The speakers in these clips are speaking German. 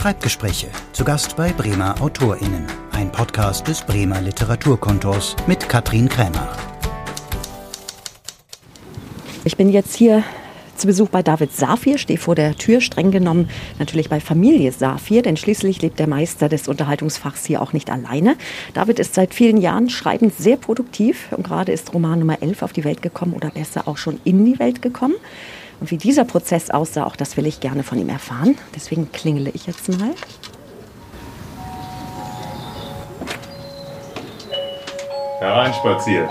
Schreibgespräche. Zu Gast bei Bremer AutorInnen. Ein Podcast des Bremer Literaturkontors mit Katrin Krämer. Ich bin jetzt hier zu Besuch bei David Safir, stehe vor der Tür, streng genommen natürlich bei Familie Safir, denn schließlich lebt der Meister des Unterhaltungsfachs hier auch nicht alleine. David ist seit vielen Jahren schreibend sehr produktiv und gerade ist Roman Nummer 11 auf die Welt gekommen oder besser auch schon in die Welt gekommen. Und wie dieser Prozess aussah, auch das will ich gerne von ihm erfahren. Deswegen klingele ich jetzt mal. Hereinspaziert.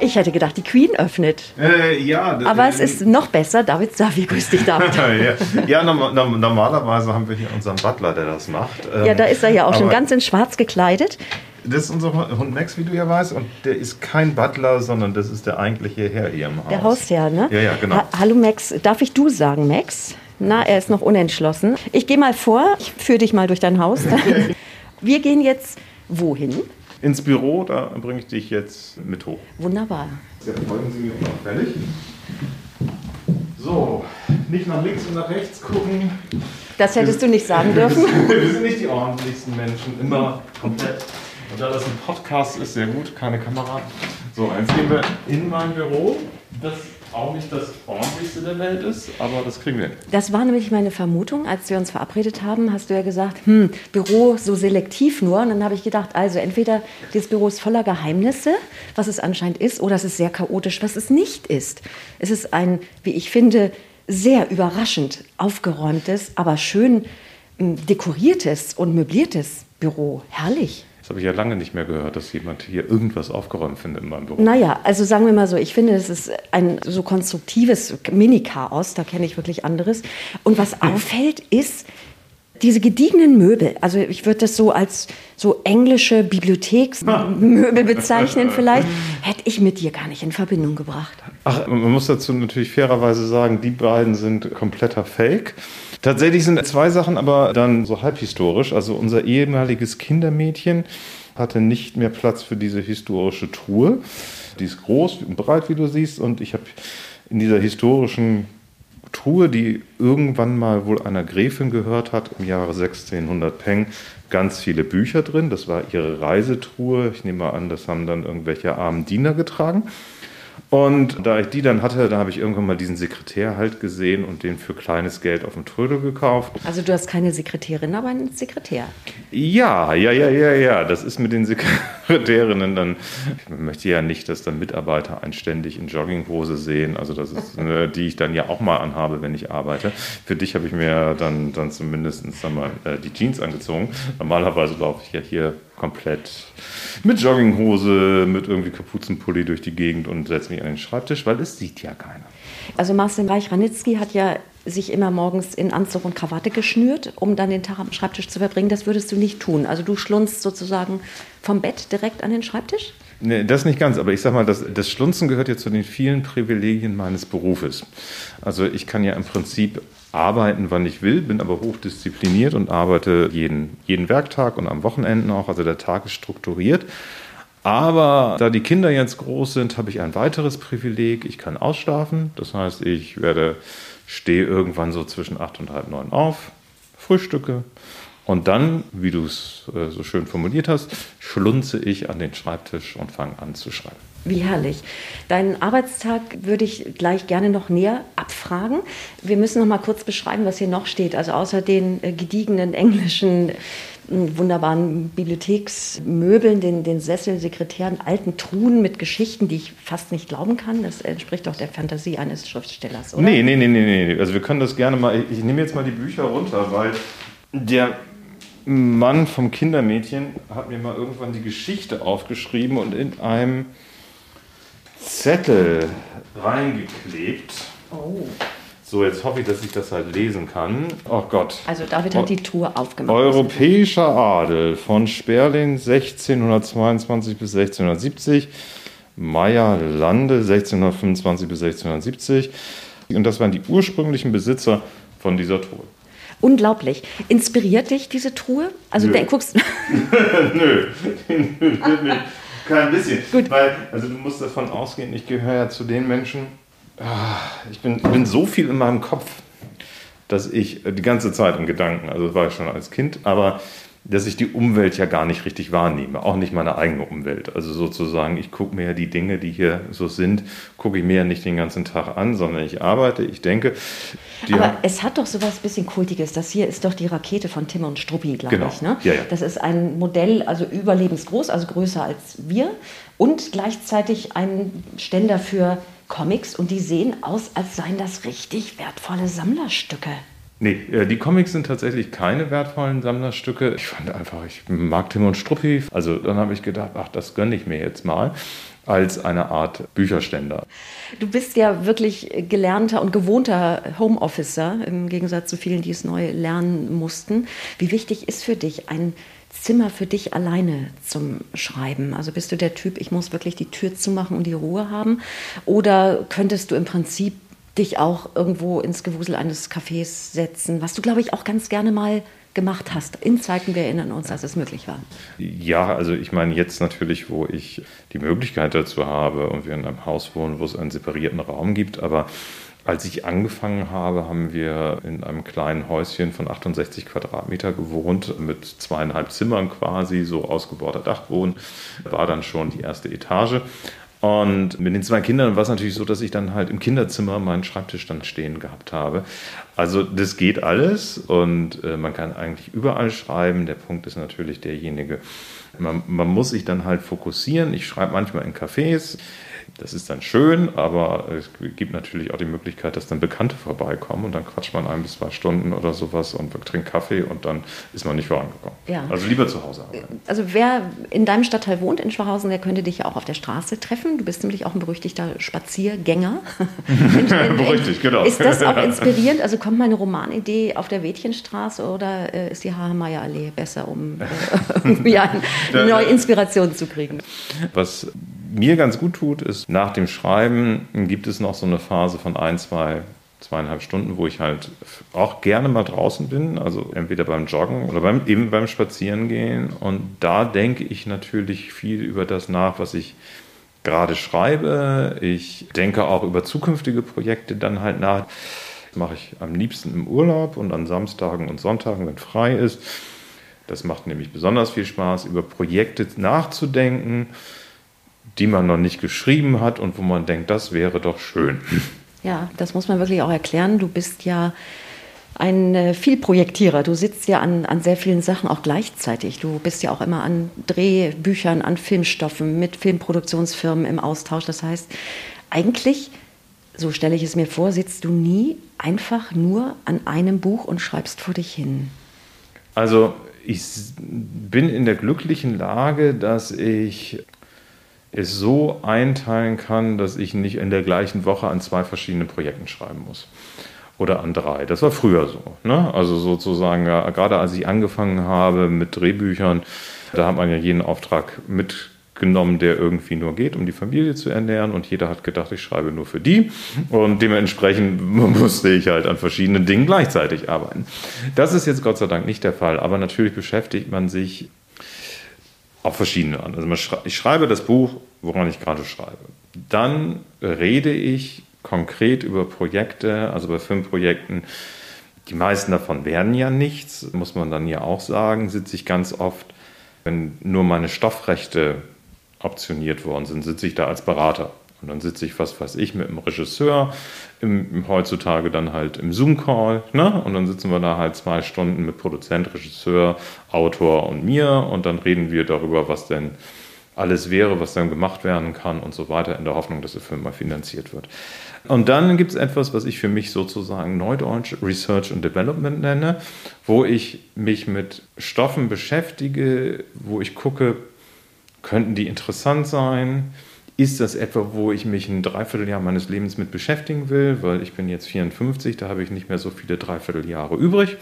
Ich hätte gedacht, die Queen öffnet. Äh, ja. Aber es ist noch besser. David Savi, grüß dich, David. ja, ja no, no, normalerweise haben wir hier unseren Butler, der das macht. ja, da ist er ja auch schon ganz in schwarz gekleidet. Das ist unser Hund Max, wie du ja weißt. Und der ist kein Butler, sondern das ist der eigentliche Herr hier im Haus. Der Hausherr, ne? Ja, ja, genau. Ha Hallo Max, darf ich du sagen, Max? Na, er ist noch unentschlossen. Ich gehe mal vor, ich führe dich mal durch dein Haus. wir gehen jetzt wohin? ins Büro, da bringe ich dich jetzt mit hoch. Wunderbar. Jetzt folgen Sie mir unauffällig. So, nicht nach links und nach rechts gucken. Das hättest du nicht sagen dürfen. wir sind nicht die ordentlichsten Menschen, immer komplett. Und da das ein Podcast ist, sehr gut, keine Kamera. So, jetzt gehen wir in mein Büro. Das auch nicht das ordentlichste der Welt ist, aber das kriegen wir. Das war nämlich meine Vermutung, als wir uns verabredet haben, hast du ja gesagt, hm, Büro so selektiv nur. Und dann habe ich gedacht, also entweder dieses Büro ist voller Geheimnisse, was es anscheinend ist, oder es ist sehr chaotisch, was es nicht ist. Es ist ein, wie ich finde, sehr überraschend aufgeräumtes, aber schön hm, dekoriertes und möbliertes Büro. Herrlich. Das habe ich ja lange nicht mehr gehört, dass jemand hier irgendwas aufgeräumt findet in meinem Büro. Naja, also sagen wir mal so, ich finde, es ist ein so konstruktives Mini-Chaos, da kenne ich wirklich anderes. Und was auffällt, ist, diese gediegenen Möbel, also ich würde das so als so englische Bibliotheksmöbel bezeichnen vielleicht, hätte ich mit dir gar nicht in Verbindung gebracht. Ach, man muss dazu natürlich fairerweise sagen, die beiden sind kompletter Fake. Tatsächlich sind zwei Sachen aber dann so halbhistorisch. Also unser ehemaliges Kindermädchen hatte nicht mehr Platz für diese historische Truhe. Die ist groß und breit, wie du siehst, und ich habe in dieser historischen Truhe, die irgendwann mal wohl einer Gräfin gehört hat, im Jahre 1600 Peng, ganz viele Bücher drin. Das war ihre Reisetruhe. Ich nehme mal an, das haben dann irgendwelche armen Diener getragen. Und da ich die dann hatte, da habe ich irgendwann mal diesen Sekretär halt gesehen und den für kleines Geld auf dem Trödel gekauft. Also du hast keine Sekretärin, aber einen Sekretär. Ja, ja, ja, ja, ja. Das ist mit den Sekretärinnen dann. Ich möchte ja nicht, dass dann Mitarbeiter einständig in Jogginghose sehen. Also das ist, die ich dann ja auch mal anhabe, wenn ich arbeite. Für dich habe ich mir dann, dann zumindest dann mal äh, die Jeans angezogen. Normalerweise laufe ich ja hier komplett mit Jogginghose, mit irgendwie Kapuzenpulli durch die Gegend und setze mich an den Schreibtisch, weil es sieht ja keiner. Also Marcel Reich-Ranitzky hat ja sich immer morgens in Anzug und Krawatte geschnürt, um dann den Tag am Schreibtisch zu verbringen. Das würdest du nicht tun. Also du schlunzt sozusagen vom Bett direkt an den Schreibtisch? Nee, das nicht ganz, aber ich sag mal, das, das Schlunzen gehört ja zu den vielen Privilegien meines Berufes. Also ich kann ja im Prinzip arbeiten, wann ich will, bin aber hochdiszipliniert und arbeite jeden, jeden Werktag und am Wochenenden auch. Also der Tag ist strukturiert. Aber da die Kinder jetzt groß sind, habe ich ein weiteres Privileg. Ich kann ausschlafen. Das heißt, ich werde, stehe irgendwann so zwischen acht und halb neun auf, frühstücke, und dann, wie du es äh, so schön formuliert hast, schlunze ich an den Schreibtisch und fange an zu schreiben. Wie herrlich. Deinen Arbeitstag würde ich gleich gerne noch näher abfragen. Wir müssen noch mal kurz beschreiben, was hier noch steht. Also außer den äh, gediegenen englischen wunderbaren Bibliotheksmöbeln, den, den Sesselsekretären, alten Truhen mit Geschichten, die ich fast nicht glauben kann. Das entspricht doch der Fantasie eines Schriftstellers, oder? Nee, nee, nee, nee, nee. Also wir können das gerne mal. Ich, ich nehme jetzt mal die Bücher runter, weil der Mann vom Kindermädchen hat mir mal irgendwann die Geschichte aufgeschrieben und in einem Zettel reingeklebt. Oh. So, jetzt hoffe ich, dass ich das halt lesen kann. Oh Gott. Also David hat die Tour aufgemacht. Europäischer Adel von Sperlin 1622 bis 1670, Meyer Lande 1625 bis 1670. Und das waren die ursprünglichen Besitzer von dieser Truhe. Unglaublich. Inspiriert dich diese Truhe? Also Nö. Der, guckst Nö. Kein bisschen. Gut. Weil, also du musst davon ausgehen, ich gehöre ja zu den Menschen, ich bin, ich bin so viel in meinem Kopf, dass ich die ganze Zeit im Gedanken, also das war ich schon als Kind, aber dass ich die Umwelt ja gar nicht richtig wahrnehme, auch nicht meine eigene Umwelt. Also sozusagen, ich gucke mir ja die Dinge, die hier so sind, gucke ich mir ja nicht den ganzen Tag an, sondern ich arbeite, ich denke. Aber es hat doch so was bisschen Kultiges. Das hier ist doch die Rakete von Tim und Struppi, glaube Genau. ich. Ne? Ja, ja. Das ist ein Modell, also überlebensgroß, also größer als wir und gleichzeitig ein Ständer für Comics und die sehen aus, als seien das richtig wertvolle Sammlerstücke. Nee, äh, die Comics sind tatsächlich keine wertvollen Sammlerstücke. Ich fand einfach, ich mag Tim und Struppi. Also dann habe ich gedacht, ach, das gönne ich mir jetzt mal als eine Art Bücherständer. Du bist ja wirklich gelernter und gewohnter Homeofficer, im Gegensatz zu vielen, die es neu lernen mussten. Wie wichtig ist für dich ein Zimmer für dich alleine zum Schreiben? Also bist du der Typ, ich muss wirklich die Tür zumachen und die Ruhe haben? Oder könntest du im Prinzip dich auch irgendwo ins Gewusel eines Cafés setzen, was du, glaube ich, auch ganz gerne mal gemacht hast. In Zeiten, wir erinnern uns, dass es möglich war. Ja, also ich meine jetzt natürlich, wo ich die Möglichkeit dazu habe und wir in einem Haus wohnen, wo es einen separierten Raum gibt, aber als ich angefangen habe, haben wir in einem kleinen Häuschen von 68 Quadratmeter gewohnt, mit zweieinhalb Zimmern quasi, so ausgebauter Dachboden, war dann schon die erste Etage. Und mit den zwei Kindern war es natürlich so, dass ich dann halt im Kinderzimmer meinen Schreibtisch dann stehen gehabt habe. Also das geht alles und äh, man kann eigentlich überall schreiben. Der Punkt ist natürlich derjenige, man, man muss sich dann halt fokussieren. Ich schreibe manchmal in Cafés. Das ist dann schön, aber es gibt natürlich auch die Möglichkeit, dass dann Bekannte vorbeikommen und dann quatscht man ein bis zwei Stunden oder sowas und trinkt Kaffee und dann ist man nicht vorangekommen. Ja. Also lieber zu Hause arbeiten. Also wer in deinem Stadtteil wohnt, in Schwachhausen, der könnte dich ja auch auf der Straße treffen. Du bist nämlich auch ein berüchtigter Spaziergänger. Berüchtigt, genau. Ist das auch inspirierend? Also kommt meine Romanidee auf der Wädchenstraße oder äh, ist die Hahemeyer-Allee besser, um äh, irgendwie neue Inspiration zu kriegen? Was mir ganz gut tut, ist, nach dem Schreiben gibt es noch so eine Phase von ein, zwei, zweieinhalb Stunden, wo ich halt auch gerne mal draußen bin, also entweder beim Joggen oder beim, eben beim Spazierengehen. Und da denke ich natürlich viel über das nach, was ich gerade schreibe. Ich denke auch über zukünftige Projekte dann halt nach. Das mache ich am liebsten im Urlaub und an Samstagen und Sonntagen, wenn frei ist. Das macht nämlich besonders viel Spaß, über Projekte nachzudenken die man noch nicht geschrieben hat und wo man denkt, das wäre doch schön. Ja, das muss man wirklich auch erklären. Du bist ja ein äh, Vielprojektierer. Du sitzt ja an, an sehr vielen Sachen auch gleichzeitig. Du bist ja auch immer an Drehbüchern, an Filmstoffen, mit Filmproduktionsfirmen im Austausch. Das heißt, eigentlich, so stelle ich es mir vor, sitzt du nie einfach nur an einem Buch und schreibst vor dich hin. Also ich bin in der glücklichen Lage, dass ich es so einteilen kann, dass ich nicht in der gleichen Woche an zwei verschiedenen Projekten schreiben muss. Oder an drei. Das war früher so. Ne? Also sozusagen, ja, gerade als ich angefangen habe mit Drehbüchern, da hat man ja jeden Auftrag mitgenommen, der irgendwie nur geht, um die Familie zu ernähren. Und jeder hat gedacht, ich schreibe nur für die. Und dementsprechend musste ich halt an verschiedenen Dingen gleichzeitig arbeiten. Das ist jetzt Gott sei Dank nicht der Fall. Aber natürlich beschäftigt man sich auf verschiedene an. Also ich schreibe das Buch, woran ich gerade schreibe. Dann rede ich konkret über Projekte, also bei Filmprojekten. Die meisten davon werden ja nichts, muss man dann ja auch sagen, sitze ich ganz oft, wenn nur meine Stoffrechte optioniert worden sind, sitze ich da als Berater. Und dann sitze ich, was weiß ich, mit einem Regisseur, im, heutzutage dann halt im Zoom-Call. Ne? Und dann sitzen wir da halt zwei Stunden mit Produzent, Regisseur, Autor und mir. Und dann reden wir darüber, was denn alles wäre, was dann gemacht werden kann und so weiter, in der Hoffnung, dass der Film mal finanziert wird. Und dann gibt es etwas, was ich für mich sozusagen Neudeutsch Research and Development nenne, wo ich mich mit Stoffen beschäftige, wo ich gucke, könnten die interessant sein? Ist das etwa, wo ich mich ein Dreivierteljahr meines Lebens mit beschäftigen will? Weil ich bin jetzt 54, da habe ich nicht mehr so viele Dreivierteljahre übrig.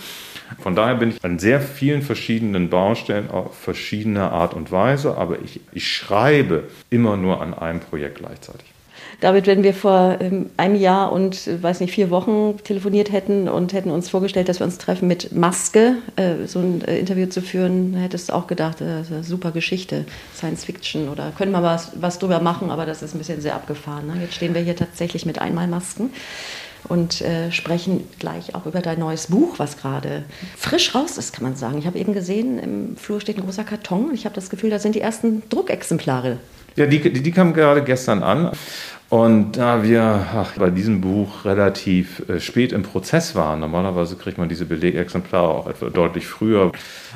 Von daher bin ich an sehr vielen verschiedenen Baustellen auf verschiedene Art und Weise, aber ich, ich schreibe immer nur an einem Projekt gleichzeitig. David, wenn wir vor ähm, einem Jahr und, äh, weiß nicht, vier Wochen telefoniert hätten und hätten uns vorgestellt, dass wir uns treffen mit Maske, äh, so ein äh, Interview zu führen, hättest du auch gedacht, äh, super Geschichte, Science Fiction oder können wir was, was drüber machen, aber das ist ein bisschen sehr abgefahren. Ne? Jetzt stehen wir hier tatsächlich mit Einmalmasken. und äh, sprechen gleich auch über dein neues Buch, was gerade frisch raus ist, kann man sagen. Ich habe eben gesehen, im Flur steht ein großer Karton und ich habe das Gefühl, da sind die ersten Druckexemplare. Ja, die, die, die kamen gerade gestern an. Und da wir ach, bei diesem Buch relativ äh, spät im Prozess waren, normalerweise kriegt man diese Belegexemplare auch etwa deutlich früher,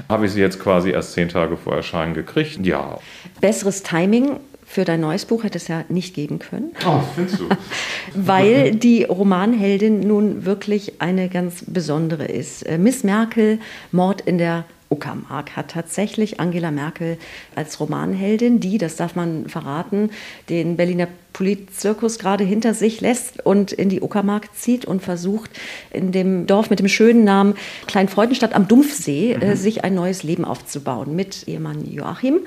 habe ich sie jetzt quasi erst zehn Tage vor Erscheinen gekriegt. Ja. Besseres Timing für dein neues Buch hätte es ja nicht geben können. Oh, findest du? Weil die Romanheldin nun wirklich eine ganz besondere ist. Äh, Miss Merkel, Mord in der Uckermark hat tatsächlich Angela Merkel als Romanheldin, die, das darf man verraten, den Berliner Politzirkus gerade hinter sich lässt und in die Uckermark zieht und versucht, in dem Dorf mit dem schönen Namen Kleinfreudenstadt am Dumpfsee äh, mhm. sich ein neues Leben aufzubauen mit Ehemann Joachim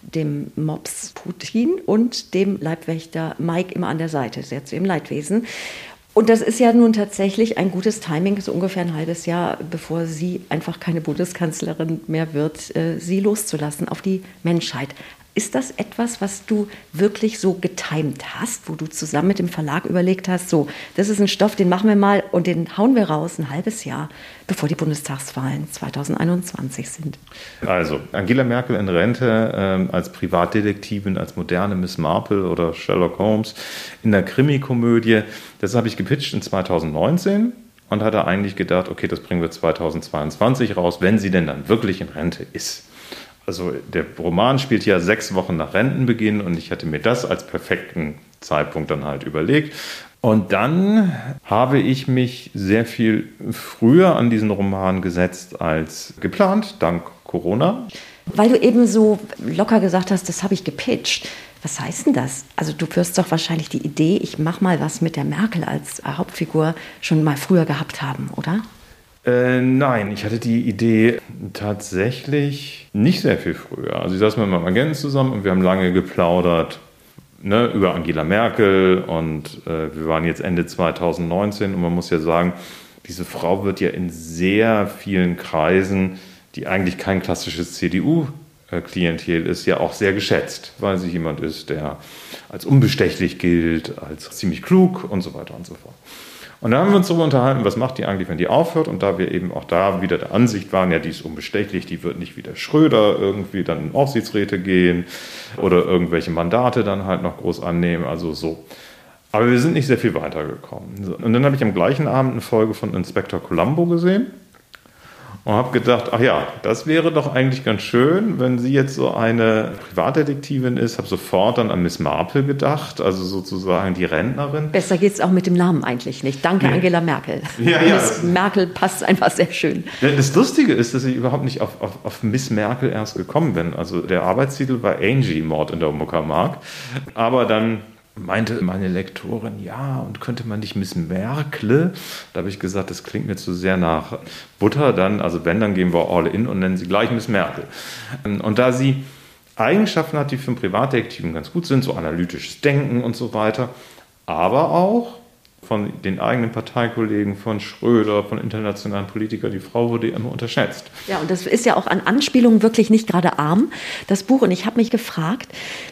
dem Mops Putin und dem Leibwächter Mike immer an der Seite, sehr zu ihrem Leidwesen. Und das ist ja nun tatsächlich ein gutes Timing, so ungefähr ein halbes Jahr, bevor sie einfach keine Bundeskanzlerin mehr wird, äh, sie loszulassen auf die Menschheit. Ist das etwas, was du wirklich so getimt hast, wo du zusammen mit dem Verlag überlegt hast, so, das ist ein Stoff, den machen wir mal und den hauen wir raus ein halbes Jahr, bevor die Bundestagswahlen 2021 sind? Also, Angela Merkel in Rente ähm, als Privatdetektivin, als moderne Miss Marple oder Sherlock Holmes in der Krimikomödie, das habe ich gepitcht in 2019 und hatte eigentlich gedacht, okay, das bringen wir 2022 raus, wenn sie denn dann wirklich in Rente ist also der Roman spielt ja sechs Wochen nach Rentenbeginn und ich hatte mir das als perfekten Zeitpunkt dann halt überlegt. Und dann habe ich mich sehr viel früher an diesen Roman gesetzt als geplant, dank Corona. Weil du eben so locker gesagt hast, das habe ich gepitcht. Was heißt denn das? Also du wirst doch wahrscheinlich die Idee, ich mache mal was mit der Merkel als Hauptfigur schon mal früher gehabt haben, oder? Äh, nein, ich hatte die Idee tatsächlich nicht sehr viel früher. Also ich saß mit meinem Agenten zusammen und wir haben lange geplaudert ne, über Angela Merkel und äh, wir waren jetzt Ende 2019 und man muss ja sagen, diese Frau wird ja in sehr vielen Kreisen, die eigentlich kein klassisches CDU-Klientel ist, ja auch sehr geschätzt, weil sie jemand ist, der als unbestechlich gilt, als ziemlich klug und so weiter und so fort. Und da haben wir uns darüber unterhalten, was macht die eigentlich, wenn die aufhört? Und da wir eben auch da wieder der Ansicht waren, ja, die ist unbestechlich, die wird nicht wie der Schröder irgendwie dann in Aufsichtsräte gehen oder irgendwelche Mandate dann halt noch groß annehmen, also so. Aber wir sind nicht sehr viel weitergekommen. Und dann habe ich am gleichen Abend eine Folge von Inspector Columbo gesehen und habe gedacht, ach ja, das wäre doch eigentlich ganz schön, wenn sie jetzt so eine Privatdetektivin ist. Habe sofort dann an Miss Marple gedacht, also sozusagen die Rentnerin. Besser geht es auch mit dem Namen eigentlich nicht. Danke, nee. Angela Merkel. Ja, ja. Miss Merkel passt einfach sehr schön. Das Lustige ist, dass ich überhaupt nicht auf, auf, auf Miss Merkel erst gekommen bin. Also der Arbeitstitel war Angie, Mord in der Uckermark. Aber dann meinte meine Lektorin, ja, und könnte man nicht Miss Merkle? Da habe ich gesagt, das klingt mir zu sehr nach Butter. Dann, also wenn, dann gehen wir all in und nennen sie gleich Miss Merkel. Und da sie Eigenschaften hat, die für einen Privatdetektiven ganz gut sind, so analytisches Denken und so weiter, aber auch von den eigenen Parteikollegen, von Schröder, von internationalen Politikern. Die Frau wurde immer unterschätzt. Ja, und das ist ja auch an Anspielungen wirklich nicht gerade arm, das Buch. Und ich habe mich gefragt,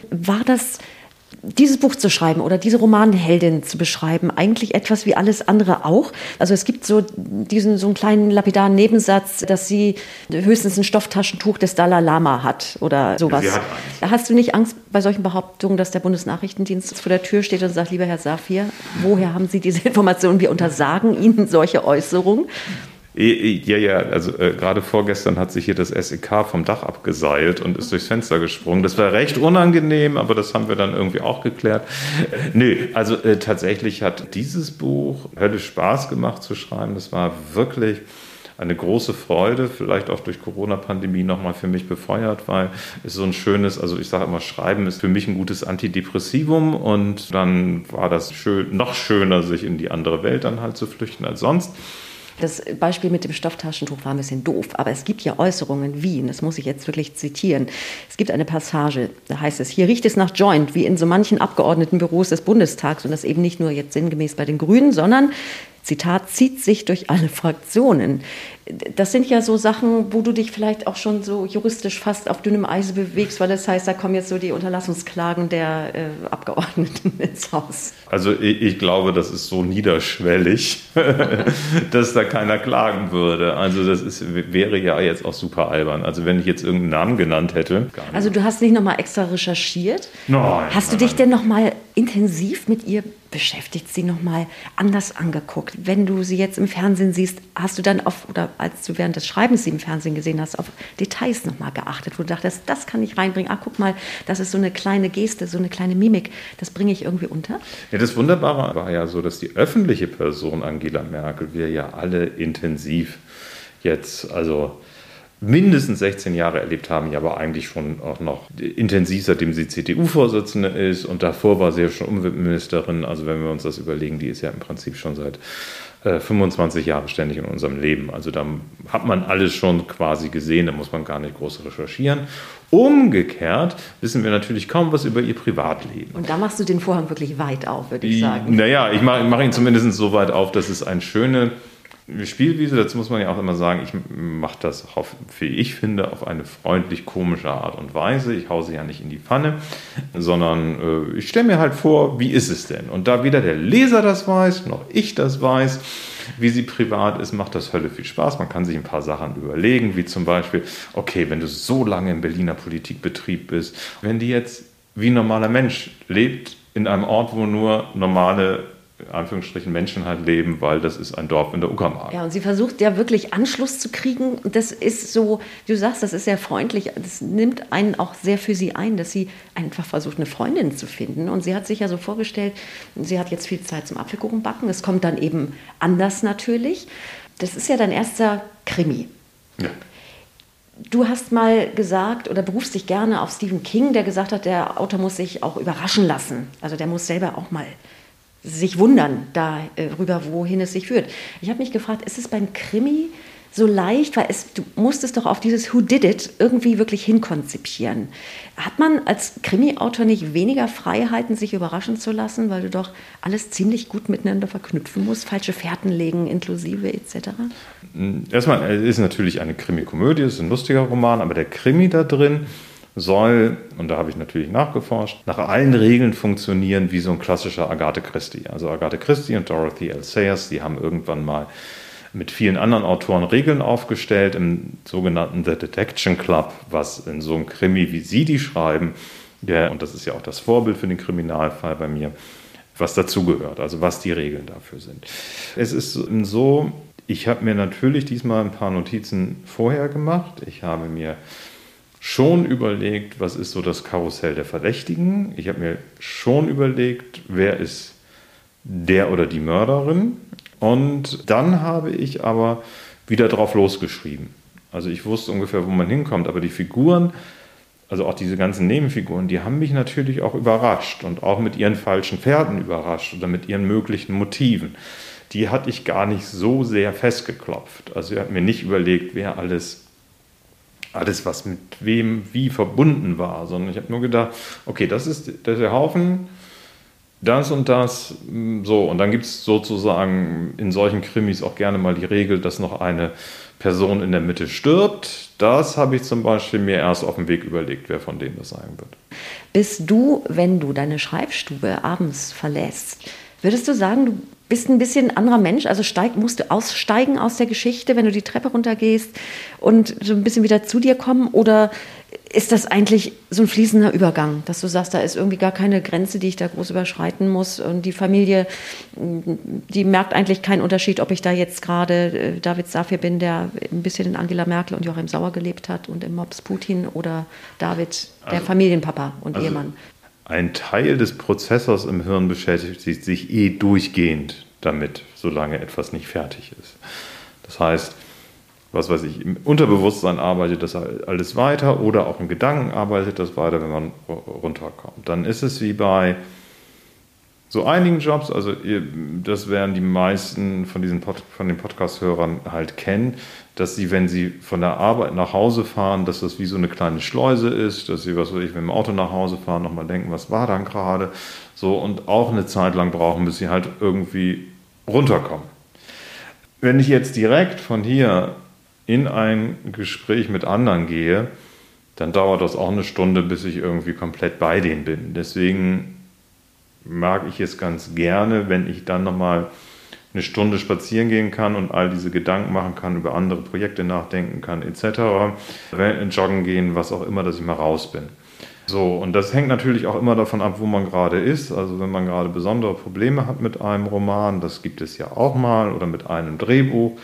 war das dieses Buch zu schreiben oder diese Romanheldin zu beschreiben, eigentlich etwas wie alles andere auch. Also es gibt so diesen so einen kleinen lapidaren Nebensatz, dass sie höchstens ein Stofftaschentuch des Dalai Lama hat oder sowas. Hast du nicht Angst bei solchen Behauptungen, dass der Bundesnachrichtendienst vor der Tür steht und sagt, lieber Herr Safir, woher haben Sie diese Informationen? Wir untersagen Ihnen solche Äußerungen. Ja, ja, also äh, gerade vorgestern hat sich hier das SEK vom Dach abgeseilt und ist durchs Fenster gesprungen. Das war recht unangenehm, aber das haben wir dann irgendwie auch geklärt. Äh, nö, also äh, tatsächlich hat dieses Buch höllisch Spaß gemacht zu schreiben. Das war wirklich eine große Freude, vielleicht auch durch Corona-Pandemie nochmal für mich befeuert, weil es so ein schönes, also ich sage immer, Schreiben ist für mich ein gutes Antidepressivum und dann war das schön, noch schöner, sich in die andere Welt dann halt zu flüchten als sonst. Das Beispiel mit dem Stofftaschentuch war ein bisschen doof, aber es gibt ja Äußerungen wie, und das muss ich jetzt wirklich zitieren, es gibt eine Passage, da heißt es, hier riecht es nach Joint, wie in so manchen Abgeordnetenbüros des Bundestags, und das eben nicht nur jetzt sinngemäß bei den Grünen, sondern Zitat, zieht sich durch alle Fraktionen. Das sind ja so Sachen, wo du dich vielleicht auch schon so juristisch fast auf dünnem Eise bewegst, weil das heißt, da kommen jetzt so die Unterlassungsklagen der äh, Abgeordneten ins Haus. Also ich, ich, glaube, das ist so niederschwellig, dass da keiner klagen würde. Also das ist, wäre ja jetzt auch super albern. Also wenn ich jetzt irgendeinen Namen genannt hätte. Also du hast nicht nochmal extra recherchiert? Nein. Hast du dich denn nochmal intensiv mit ihr beschäftigt, sie nochmal anders angeguckt? Wenn du sie jetzt im Fernsehen siehst, hast du dann auf, oder als du während des Schreibens sie im Fernsehen gesehen hast, auf Details nochmal geachtet, wo du dachtest, das kann ich reinbringen. Ah, guck mal, das ist so eine kleine Geste, so eine kleine Mimik, das bringe ich irgendwie unter? Ja, das Wunderbare war ja so, dass die öffentliche Person Angela Merkel wir ja alle intensiv jetzt, also mindestens 16 Jahre erlebt haben, ja aber eigentlich schon auch noch intensiv, seitdem sie CDU-Vorsitzende ist und davor war sie ja schon Umweltministerin. Also wenn wir uns das überlegen, die ist ja im Prinzip schon seit äh, 25 Jahren ständig in unserem Leben. Also da hat man alles schon quasi gesehen, da muss man gar nicht groß recherchieren. Umgekehrt wissen wir natürlich kaum was über ihr Privatleben. Und da machst du den Vorhang wirklich weit auf, würde ich sagen. Naja, ich mache mach ihn zumindest so weit auf, dass es eine schöne Spielwiese, dazu muss man ja auch immer sagen, ich mache das, auf, wie ich finde, auf eine freundlich komische Art und Weise. Ich hause ja nicht in die Pfanne, sondern äh, ich stelle mir halt vor, wie ist es denn? Und da weder der Leser das weiß, noch ich das weiß, wie sie privat ist, macht das Hölle viel Spaß. Man kann sich ein paar Sachen überlegen, wie zum Beispiel, okay, wenn du so lange im Berliner Politikbetrieb bist, wenn die jetzt wie ein normaler Mensch lebt in einem Ort, wo nur normale Anführungsstrichen Menschen halt leben, weil das ist ein Dorf in der Uckermark. Ja, und sie versucht ja wirklich Anschluss zu kriegen. Das ist so, du sagst, das ist sehr freundlich. Das nimmt einen auch sehr für sie ein, dass sie einfach versucht, eine Freundin zu finden. Und sie hat sich ja so vorgestellt, sie hat jetzt viel Zeit zum Apfelkuchenbacken. Es kommt dann eben anders natürlich. Das ist ja dein erster Krimi. Ja. Du hast mal gesagt oder berufst dich gerne auf Stephen King, der gesagt hat, der Autor muss sich auch überraschen lassen. Also der muss selber auch mal sich wundern darüber, wohin es sich führt. Ich habe mich gefragt, ist es beim Krimi so leicht, weil es, du musstest doch auf dieses Who Did It irgendwie wirklich hinkonzipieren. Hat man als Krimi-Autor nicht weniger Freiheiten, sich überraschen zu lassen, weil du doch alles ziemlich gut miteinander verknüpfen musst, falsche Fährten legen, inklusive etc.? Erstmal, es ist natürlich eine Krimi-Komödie, es ist ein lustiger Roman, aber der Krimi da drin soll, und da habe ich natürlich nachgeforscht, nach allen Regeln funktionieren wie so ein klassischer Agathe Christie. Also Agathe Christie und Dorothy L. Sayers, die haben irgendwann mal mit vielen anderen Autoren Regeln aufgestellt im sogenannten The Detection Club, was in so einem Krimi, wie sie die schreiben, der, und das ist ja auch das Vorbild für den Kriminalfall bei mir, was dazugehört, also was die Regeln dafür sind. Es ist so, ich habe mir natürlich diesmal ein paar Notizen vorher gemacht. Ich habe mir schon überlegt, was ist so das Karussell der Verdächtigen. Ich habe mir schon überlegt, wer ist der oder die Mörderin. Und dann habe ich aber wieder drauf losgeschrieben. Also ich wusste ungefähr, wo man hinkommt, aber die Figuren, also auch diese ganzen Nebenfiguren, die haben mich natürlich auch überrascht und auch mit ihren falschen Pferden überrascht oder mit ihren möglichen Motiven. Die hatte ich gar nicht so sehr festgeklopft. Also ich habe mir nicht überlegt, wer alles alles, was mit wem wie verbunden war, sondern ich habe nur gedacht, okay, das ist, das ist der Haufen, das und das, mm, so. Und dann gibt es sozusagen in solchen Krimis auch gerne mal die Regel, dass noch eine Person in der Mitte stirbt. Das habe ich zum Beispiel mir erst auf dem Weg überlegt, wer von denen das sein wird. Bist du, wenn du deine Schreibstube abends verlässt, würdest du sagen, du bist ein bisschen ein anderer Mensch, also steig, musst du aussteigen aus der Geschichte, wenn du die Treppe runtergehst und so ein bisschen wieder zu dir kommen? Oder ist das eigentlich so ein fließender Übergang, dass du sagst, da ist irgendwie gar keine Grenze, die ich da groß überschreiten muss und die Familie, die merkt eigentlich keinen Unterschied, ob ich da jetzt gerade äh, David Safir bin, der ein bisschen in Angela Merkel und Joachim Sauer gelebt hat und im Mops Putin oder David, der also, Familienpapa und also Ehemann ein Teil des Prozessors im Hirn beschäftigt sich eh durchgehend damit, solange etwas nicht fertig ist. Das heißt, was weiß ich, im Unterbewusstsein arbeitet das alles weiter oder auch im Gedanken arbeitet das weiter, wenn man runterkommt. Dann ist es wie bei so einigen Jobs, also das werden die meisten von, diesen Pod, von den Podcast-Hörern halt kennen, dass sie, wenn sie von der Arbeit nach Hause fahren, dass das wie so eine kleine Schleuse ist, dass sie, was weiß ich, mit dem Auto nach Hause fahren, nochmal denken, was war dann gerade, so und auch eine Zeit lang brauchen, bis sie halt irgendwie runterkommen. Wenn ich jetzt direkt von hier in ein Gespräch mit anderen gehe, dann dauert das auch eine Stunde, bis ich irgendwie komplett bei denen bin. Deswegen mag ich es ganz gerne, wenn ich dann nochmal eine Stunde spazieren gehen kann und all diese Gedanken machen kann, über andere Projekte nachdenken kann, etc. Joggen gehen, was auch immer, dass ich mal raus bin. So, und das hängt natürlich auch immer davon ab, wo man gerade ist. Also wenn man gerade besondere Probleme hat mit einem Roman, das gibt es ja auch mal, oder mit einem Drehbuch,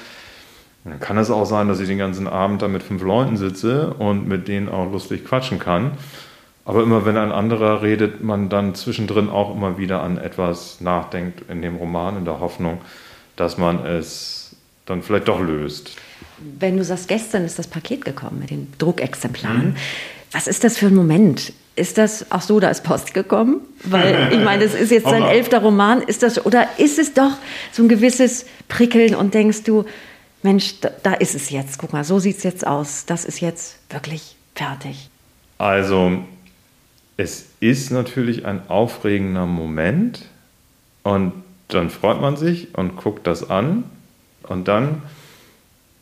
dann kann es auch sein, dass ich den ganzen Abend da mit fünf Leuten sitze und mit denen auch lustig quatschen kann. Aber immer wenn ein anderer redet, man dann zwischendrin auch immer wieder an etwas nachdenkt in dem Roman, in der Hoffnung, dass man es dann vielleicht doch löst. Wenn du sagst, gestern ist das Paket gekommen mit den Druckexemplaren. Mhm. Was ist das für ein Moment? Ist das, ach so, da ist Post gekommen? Weil ich meine, das ist jetzt sein elfter Roman. Ist das, oder ist es doch so ein gewisses Prickeln und denkst du, Mensch, da, da ist es jetzt, guck mal, so sieht es jetzt aus. Das ist jetzt wirklich fertig. Also, es ist natürlich ein aufregender Moment und dann freut man sich und guckt das an und dann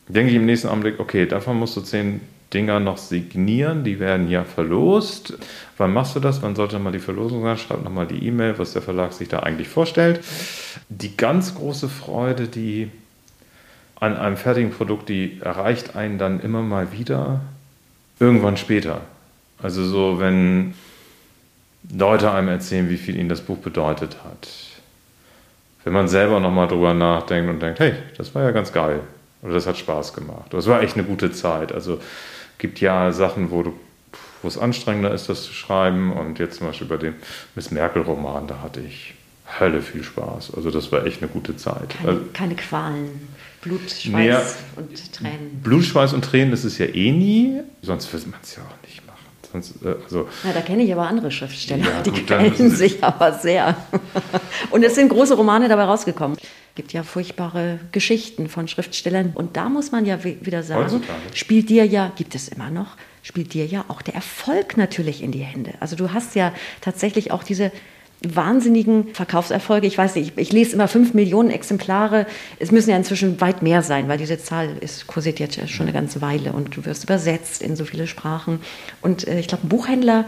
denke ich im nächsten Augenblick, okay, davon musst du zehn Dinger noch signieren, die werden ja verlost. Wann machst du das? Wann sollte mal die Verlosung sein? Schreib nochmal die E-Mail, was der Verlag sich da eigentlich vorstellt. Die ganz große Freude, die an einem fertigen Produkt, die erreicht einen dann immer mal wieder irgendwann später. Also so, wenn Leute einem erzählen, wie viel ihnen das Buch bedeutet hat. Wenn man selber nochmal drüber nachdenkt und denkt, hey, das war ja ganz geil. Oder das hat Spaß gemacht. Das war echt eine gute Zeit. Also gibt ja Sachen, wo du wo es anstrengender ist, das zu schreiben. Und jetzt zum Beispiel bei dem Miss Merkel-Roman, da hatte ich Hölle viel Spaß. Also das war echt eine gute Zeit. Keine, also, keine Qualen, Blut, Schweiß mehr, und Tränen. Blut, Schweiß und Tränen ist es ja eh nie, sonst würde man es ja auch nicht Sonst, äh, also, Na, da kenne ich aber andere Schriftsteller, ja, die quälen sich aber sehr. und es sind große Romane dabei rausgekommen. Es gibt ja furchtbare Geschichten von Schriftstellern. Und da muss man ja wieder sagen, Heutzutage. spielt dir ja, gibt es immer noch, spielt dir ja auch der Erfolg natürlich in die Hände. Also du hast ja tatsächlich auch diese wahnsinnigen Verkaufserfolge. Ich weiß nicht, ich, ich, lese immer fünf Millionen Exemplare. Es müssen ja inzwischen weit mehr sein, weil diese Zahl ist, kursiert jetzt schon eine ganze Weile und du wirst übersetzt in so viele Sprachen. Und äh, ich glaube, ein Buchhändler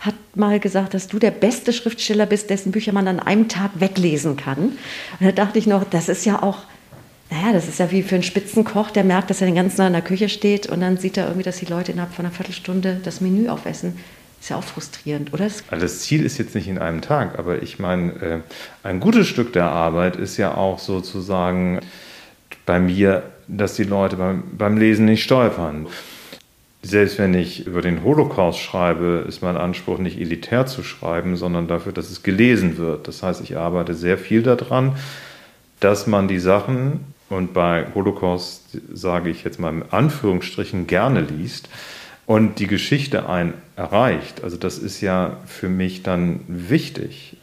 hat mal gesagt, dass du der beste Schriftsteller bist, dessen Bücher man an einem Tag weglesen kann. Und da dachte ich noch, das ist ja auch naja, das ist ja wie für einen Spitzenkoch, der merkt, dass er den ganzen Tag in der Küche steht und dann sieht er irgendwie, dass die Leute innerhalb von einer Viertelstunde das Menü aufessen. Ist ja auch frustrierend, oder? Also das Ziel ist jetzt nicht in einem Tag, aber ich meine, äh, ein gutes Stück der Arbeit ist ja auch sozusagen bei mir, dass die Leute beim, beim Lesen nicht stolpern. Selbst wenn ich über den Holocaust schreibe, ist mein Anspruch nicht elitär zu schreiben, sondern dafür, dass es gelesen wird. Das heißt, ich arbeite sehr viel daran, dass man die Sachen, und bei Holocaust sage ich jetzt mal in Anführungsstrichen gerne liest, und die Geschichte ein erreicht. Also das ist ja für mich dann wichtig.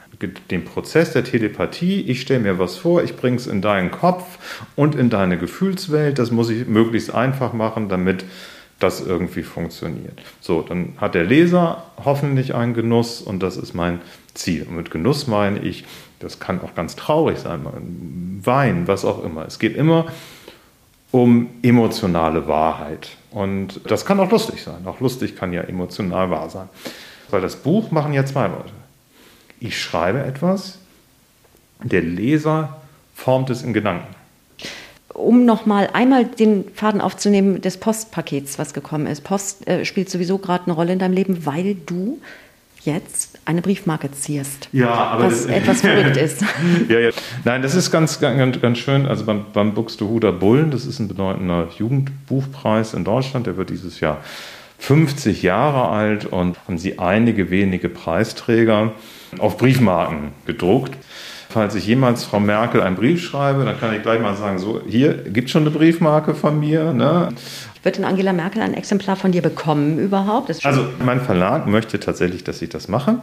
Den Prozess der Telepathie, ich stelle mir was vor, ich bringe es in deinen Kopf und in deine Gefühlswelt, das muss ich möglichst einfach machen, damit das irgendwie funktioniert. So, dann hat der Leser hoffentlich einen Genuss und das ist mein Ziel. Und mit Genuss meine ich, das kann auch ganz traurig sein, Wein, was auch immer. Es geht immer um emotionale Wahrheit. Und das kann auch lustig sein. Auch lustig kann ja emotional wahr sein. Weil das Buch machen ja zwei Leute. Ich schreibe etwas, der Leser formt es in Gedanken. Um nochmal einmal den Faden aufzunehmen des Postpakets, was gekommen ist. Post äh, spielt sowieso gerade eine Rolle in deinem Leben, weil du jetzt eine Briefmarke ziehst. Ja, aber was etwas verrückt ist. ja, ja. Nein, das ist ganz, ganz, ganz schön. Also beim, beim Buxtehuder Bullen, das ist ein bedeutender Jugendbuchpreis in Deutschland, der wird dieses Jahr 50 Jahre alt und haben sie einige wenige Preisträger auf Briefmarken gedruckt. Falls ich jemals Frau Merkel einen Brief schreibe, dann kann ich gleich mal sagen, so, hier gibt schon eine Briefmarke von mir. Ne? Wird denn Angela Merkel ein Exemplar von dir bekommen überhaupt? Also mein Verlag möchte tatsächlich, dass ich das mache.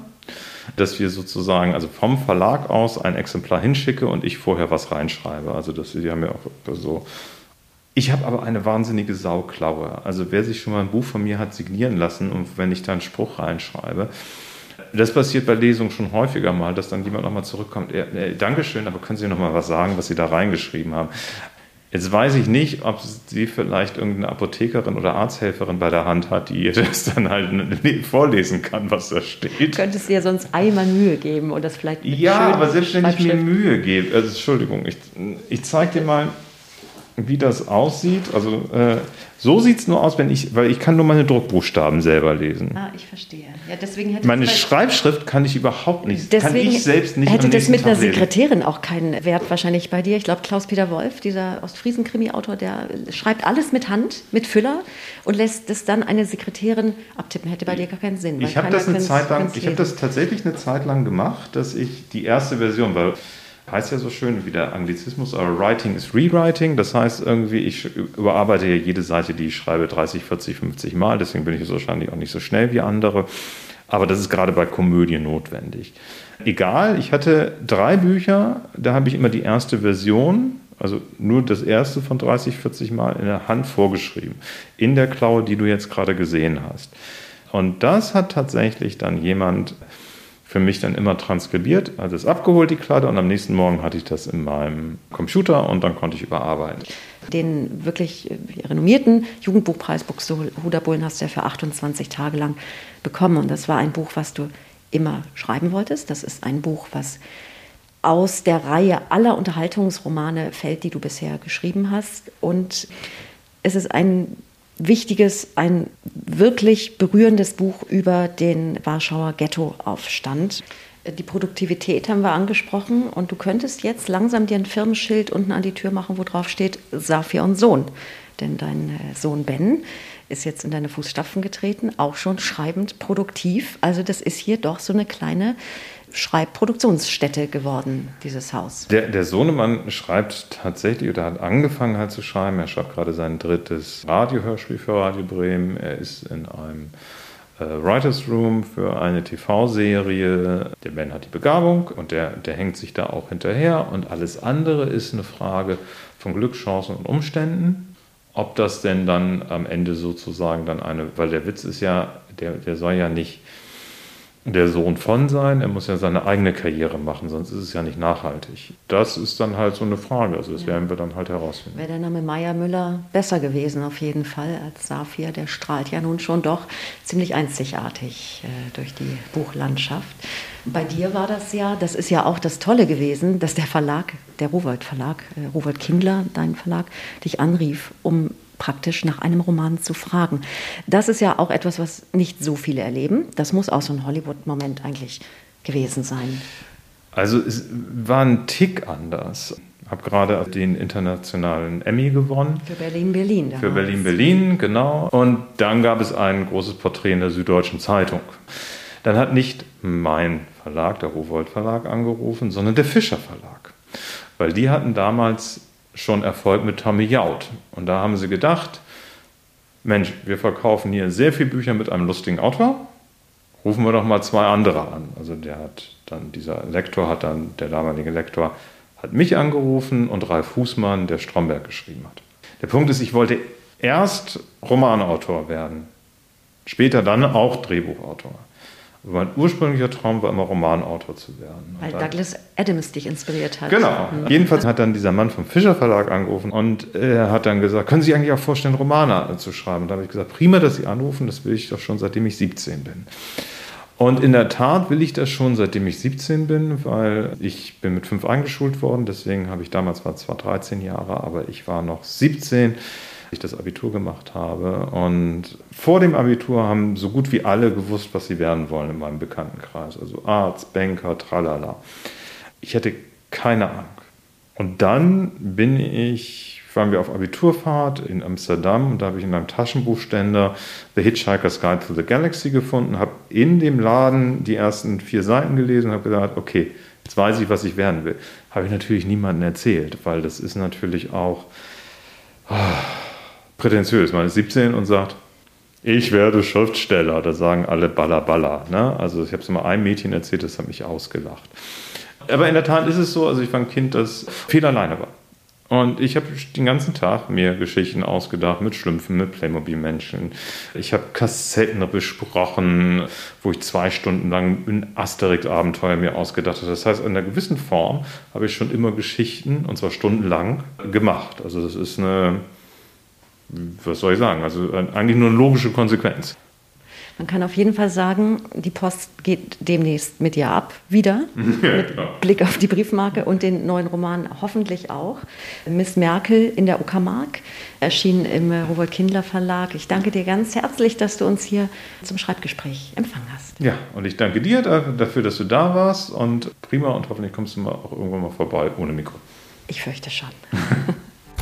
Dass wir sozusagen, also vom Verlag aus ein Exemplar hinschicke und ich vorher was reinschreibe. Also dass sie haben ja auch so. Ich habe aber eine wahnsinnige Sauklaue. Also wer sich schon mal ein Buch von mir hat signieren lassen und wenn ich da einen Spruch reinschreibe, das passiert bei Lesungen schon häufiger mal, dass dann jemand nochmal zurückkommt. Äh, Dankeschön, aber können Sie noch mal was sagen, was Sie da reingeschrieben haben? Jetzt weiß ich nicht, ob sie vielleicht irgendeine Apothekerin oder Arzthelferin bei der Hand hat, die ihr das dann halt vorlesen kann, was da steht. Könntest du dir sonst einmal Mühe geben und das vielleicht Ja, aber selbst wenn ich mir Mühe gebe, also Entschuldigung, ich, ich zeige dir mal, wie das aussieht. Also äh, so sieht es nur aus, wenn ich, weil ich kann nur meine Druckbuchstaben selber lesen. Ah, ich verstehe. Ja, deswegen hätte meine Schreibschrift kann ich überhaupt nicht. Deswegen kann ich selbst nicht. Hätte das mit Tag einer Sekretärin auch keinen Wert wahrscheinlich bei dir. Ich glaube, Klaus-Peter Wolf, dieser Ostfriesen-Krimi-Autor, der schreibt alles mit Hand, mit Füller und lässt es dann eine Sekretärin abtippen. Hätte bei dir gar keinen Sinn. Ich habe das eine Zeit lang, ich habe das tatsächlich eine Zeit lang gemacht, dass ich die erste Version, weil heißt ja so schön wie der Anglizismus, aber Writing is Rewriting. Das heißt irgendwie, ich überarbeite ja jede Seite, die ich schreibe, 30, 40, 50 Mal. Deswegen bin ich jetzt wahrscheinlich auch nicht so schnell wie andere. Aber das ist gerade bei Komödien notwendig. Egal, ich hatte drei Bücher, da habe ich immer die erste Version, also nur das erste von 30, 40 Mal in der Hand vorgeschrieben. In der Klaue, die du jetzt gerade gesehen hast. Und das hat tatsächlich dann jemand für mich dann immer transkribiert, also es abgeholt, die Kladde, und am nächsten Morgen hatte ich das in meinem Computer und dann konnte ich überarbeiten. Den wirklich äh, renommierten Jugendbuchpreis Buxtehuder Bullen hast du ja für 28 Tage lang bekommen. Und das war ein Buch, was du immer schreiben wolltest. Das ist ein Buch, was aus der Reihe aller Unterhaltungsromane fällt, die du bisher geschrieben hast. Und es ist ein wichtiges, ein wirklich berührendes Buch über den Warschauer Ghettoaufstand. Die Produktivität haben wir angesprochen und du könntest jetzt langsam dir ein Firmenschild unten an die Tür machen, wo drauf steht Safia und Sohn. Denn dein äh, Sohn Ben ist jetzt in deine Fußstapfen getreten, auch schon schreibend produktiv. Also das ist hier doch so eine kleine Schreibproduktionsstätte geworden, dieses Haus. Der, der Sohnemann schreibt tatsächlich oder hat angefangen halt zu schreiben. Er schreibt gerade sein drittes Radiohörspiel für Radio Bremen. Er ist in einem äh, Writers Room für eine TV-Serie. Der Ben hat die Begabung und der, der hängt sich da auch hinterher. Und alles andere ist eine Frage von Glück, Chancen und Umständen. Ob das denn dann am Ende sozusagen dann eine, weil der Witz ist ja, der, der soll ja nicht der Sohn von sein, er muss ja seine eigene Karriere machen, sonst ist es ja nicht nachhaltig. Das ist dann halt so eine Frage, also das ja. werden wir dann halt herausfinden. Wäre der Name Meier Müller besser gewesen auf jeden Fall als Safir, der strahlt ja nun schon doch ziemlich einzigartig äh, durch die Buchlandschaft. Bei dir war das ja, das ist ja auch das Tolle gewesen, dass der Verlag, der Rowold Verlag, äh, Rowold Kindler, dein Verlag, dich anrief, um praktisch nach einem Roman zu fragen. Das ist ja auch etwas, was nicht so viele erleben. Das muss auch so ein Hollywood-Moment eigentlich gewesen sein. Also es war ein Tick anders. Ich habe gerade den internationalen Emmy gewonnen. Für Berlin-Berlin. Für Berlin-Berlin, genau. Und dann gab es ein großes Porträt in der Süddeutschen Zeitung. Dann hat nicht mein Verlag, der Rowold Verlag, angerufen, sondern der Fischer Verlag. Weil die hatten damals schon Erfolg mit Tommy Jaud. Und da haben sie gedacht, Mensch, wir verkaufen hier sehr viele Bücher mit einem lustigen Autor. Rufen wir doch mal zwei andere an. Also der hat dann, dieser Lektor hat dann, der damalige Lektor, hat mich angerufen und Ralf Fußmann, der Stromberg geschrieben hat. Der Punkt ist, ich wollte erst Romanautor werden, später dann auch Drehbuchautor. Mein ursprünglicher Traum war immer Romanautor zu werden. Weil Douglas Adams dich inspiriert hat. Genau. Mhm. Jedenfalls hat dann dieser Mann vom Fischer Verlag angerufen und er hat dann gesagt, können Sie eigentlich auch vorstellen, Romane zu schreiben? Und da habe ich gesagt, prima, dass Sie anrufen, das will ich doch schon seitdem ich 17 bin. Und in der Tat will ich das schon seitdem ich 17 bin, weil ich bin mit fünf eingeschult worden, deswegen habe ich damals war zwar 13 Jahre, aber ich war noch 17 ich das Abitur gemacht habe. Und vor dem Abitur haben so gut wie alle gewusst, was sie werden wollen in meinem Bekanntenkreis. Also Arzt, Banker, tralala. Ich hatte keine Ahnung. Und dann bin ich, waren wir auf Abiturfahrt in Amsterdam und da habe ich in einem Taschenbuchständer The Hitchhiker's Guide to the Galaxy gefunden, habe in dem Laden die ersten vier Seiten gelesen und habe gesagt, okay, jetzt weiß ich, was ich werden will. Habe ich natürlich niemandem erzählt, weil das ist natürlich auch... Oh, prätentiös. Man ist 17 und sagt, ich werde Schriftsteller. Da sagen alle Balla Balla. Ne? Also ich habe es mal einem Mädchen erzählt, das hat mich ausgelacht. Aber in der Tat ist es so, also ich war ein Kind, das viel alleine war. Und ich habe den ganzen Tag mir Geschichten ausgedacht mit Schlümpfen, mit Playmobil-Menschen. Ich habe Kassetten besprochen, wo ich zwei Stunden lang ein Asterix-Abenteuer mir ausgedacht habe. Das heißt, in einer gewissen Form habe ich schon immer Geschichten, und zwar stundenlang, gemacht. Also das ist eine, was soll ich sagen, also eigentlich nur eine logische Konsequenz. Man kann auf jeden Fall sagen, die Post geht demnächst mit dir ab, wieder, ja, mit klar. Blick auf die Briefmarke und den neuen Roman hoffentlich auch. Miss Merkel in der Uckermark, erschienen im Robert Kindler Verlag. Ich danke dir ganz herzlich, dass du uns hier zum Schreibgespräch empfangen hast. Ja, und ich danke dir dafür, dass du da warst und prima und hoffentlich kommst du mal auch irgendwann mal vorbei ohne Mikro. Ich fürchte schon.